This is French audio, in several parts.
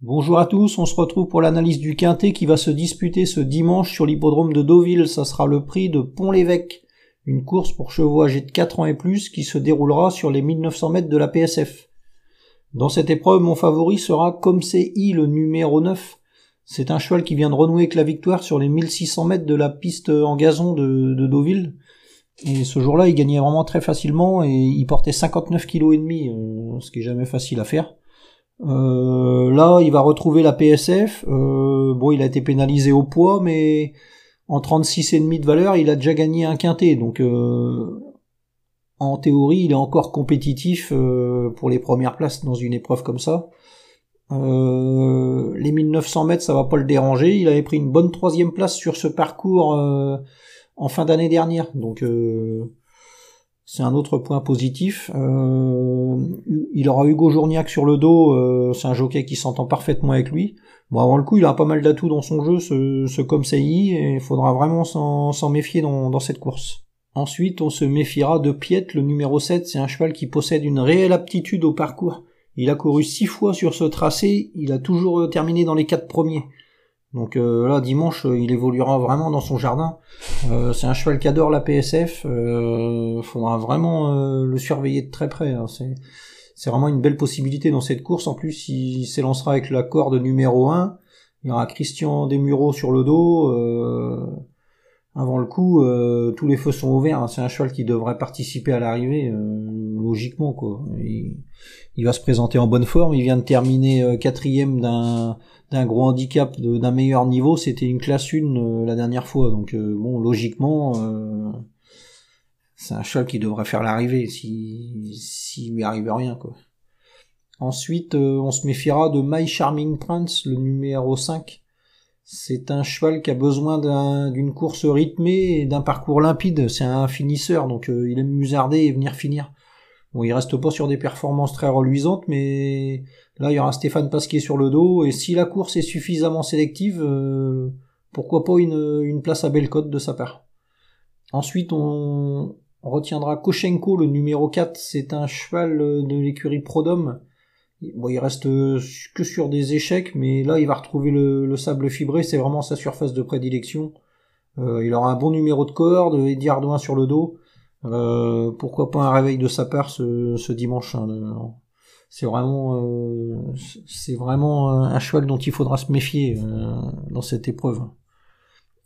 Bonjour à tous, on se retrouve pour l'analyse du quintet qui va se disputer ce dimanche sur l'hippodrome de Deauville. Ça sera le prix de Pont-l'Évêque, une course pour chevaux âgés de 4 ans et plus qui se déroulera sur les 1900 mètres de la PSF. Dans cette épreuve, mon favori sera Comme c'est I, le numéro 9. C'est un cheval qui vient de renouer avec la victoire sur les 1600 mètres de la piste en gazon de, Deauville. Et ce jour-là, il gagnait vraiment très facilement et il portait 59 kg euh, ce qui est jamais facile à faire. Euh, là, il va retrouver la PSF. Euh, bon, il a été pénalisé au poids, mais en 36,5 de valeur, il a déjà gagné un quintet. Donc, euh, en théorie, il est encore compétitif pour les premières places dans une épreuve comme ça. les 1900 mètres, ça va pas le déranger. Il avait pris une bonne troisième place sur ce parcours en fin d'année dernière. Donc, c'est un autre point positif. Euh, il aura Hugo Journiac sur le dos, euh, c'est un jockey qui s'entend parfaitement avec lui. Bon, avant le coup, il a pas mal d'atouts dans son jeu, ce, ce comme et il faudra vraiment s'en méfier dans, dans, cette course. Ensuite, on se méfiera de Piet, le numéro 7, c'est un cheval qui possède une réelle aptitude au parcours. Il a couru six fois sur ce tracé, il a toujours terminé dans les quatre premiers. Donc euh, là, dimanche, euh, il évoluera vraiment dans son jardin. Euh, c'est un cheval qui adore la PSF. Il faudra vraiment le surveiller de très près. Hein. C'est, vraiment une belle possibilité dans cette course. En plus, il s'élancera avec la corde numéro 1. Il y aura Christian Desmureaux sur le dos. avant le coup, tous les feux sont ouverts. Hein. C'est un cheval qui devrait participer à l'arrivée, logiquement. quoi. Il, va se présenter en bonne forme. Il vient de terminer quatrième d'un d'un gros handicap d'un meilleur niveau, c'était une classe 1 euh, la dernière fois. Donc euh, bon, logiquement, euh, c'est un cheval qui devrait faire l'arrivée si s'il lui arrive rien quoi. Ensuite, on se méfiera de My Charming Prince, le numéro 5. C'est un cheval qui a besoin d'une course rythmée et d'un parcours limpide. C'est un finisseur, donc il aime musarder et venir finir. Bon, il reste pas sur des performances très reluisantes, mais Là, il y aura Stéphane Pasquier sur le dos, et si la course est suffisamment sélective, euh, pourquoi pas une, place à Bellecote de sa part. Ensuite, on, retiendra Koshenko, le numéro 4, c'est un cheval de l'écurie Prodome. Bon, il reste que sur des échecs, mais là, il va retrouver le, sable fibré, c'est vraiment sa surface de prédilection. Euh, il aura un bon numéro de corde, Eddie Ardouin sur le dos. Euh, pourquoi pas un réveil de sa part ce, dimanche hein, c'est vraiment euh, c'est vraiment un cheval dont il faudra se méfier euh, dans cette épreuve.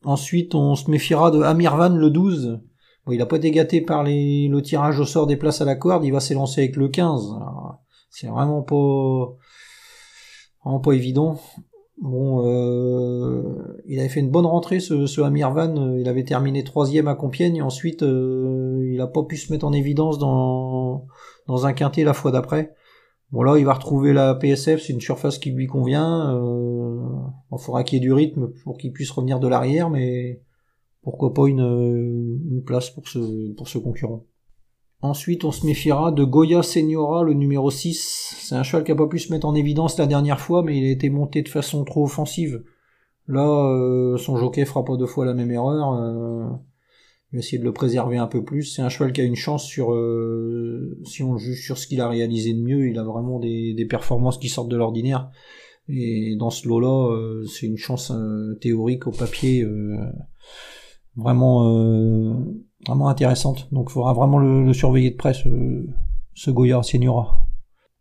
Ensuite, on se méfiera de Amirvan le 12. Bon, il a pas été gâté par le tirage au sort des places à la corde, il va s'élancer avec le 15. C'est vraiment pas vraiment pas évident. Bon, euh, il avait fait une bonne rentrée ce, Amirvan, il avait terminé troisième à Compiègne, ensuite euh, il a pas pu se mettre en évidence dans, dans un quintet la fois d'après. Bon là, il va retrouver la PSF, c'est une surface qui lui convient. Euh, il faudra qu'il y ait du rythme pour qu'il puisse revenir de l'arrière, mais pourquoi pas une, une place pour ce, pour ce concurrent. Ensuite, on se méfiera de Goya Seniora, le numéro 6. C'est un cheval qui a pas pu se mettre en évidence la dernière fois, mais il a été monté de façon trop offensive. Là, euh, son jockey fera pas deux fois la même erreur. Euh, il va essayer de le préserver un peu plus. C'est un cheval qui a une chance sur, euh, si on juge sur ce qu'il a réalisé de mieux, il a vraiment des, des performances qui sortent de l'ordinaire. Et dans ce lot-là, euh, c'est une chance euh, théorique au papier vraiment, vraiment intéressante. Donc il faudra vraiment le, surveiller de près, ce, ce Goya Seniora.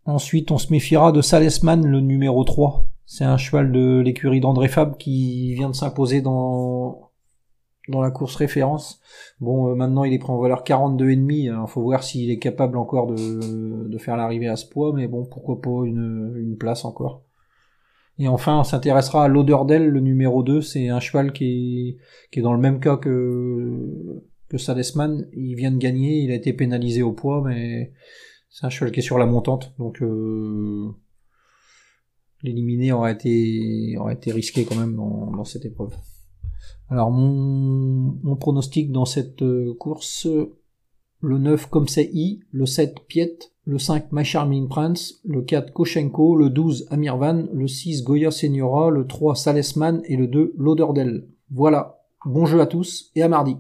Ensuite, on se méfiera de Salesman, le numéro 3. C'est un cheval de l'écurie d'André Fab qui vient de s'imposer dans dans la course référence. Bon, euh, maintenant il est pris en valeur 42,5. Il hein. faut voir s'il est capable encore de, de faire l'arrivée à ce poids, mais bon, pourquoi pas une, une place encore. Et enfin, on s'intéressera à l'Oderdel, le numéro 2. C'est un cheval qui est, qui est dans le même cas que, que Salesman. Il vient de gagner, il a été pénalisé au poids, mais c'est un cheval qui est sur la montante. Donc, euh, l'éliminer aurait été, aurait été risqué quand même dans, dans cette épreuve. Alors mon, mon pronostic dans cette euh, course, le 9 comme c'est I, le 7 Piet, le 5 My Charming Prince, le 4 Koshenko, le 12 Amirvan, le 6 Goya Seniora, le 3 Salesman et le 2 Lauderdale. Voilà, bon jeu à tous et à mardi.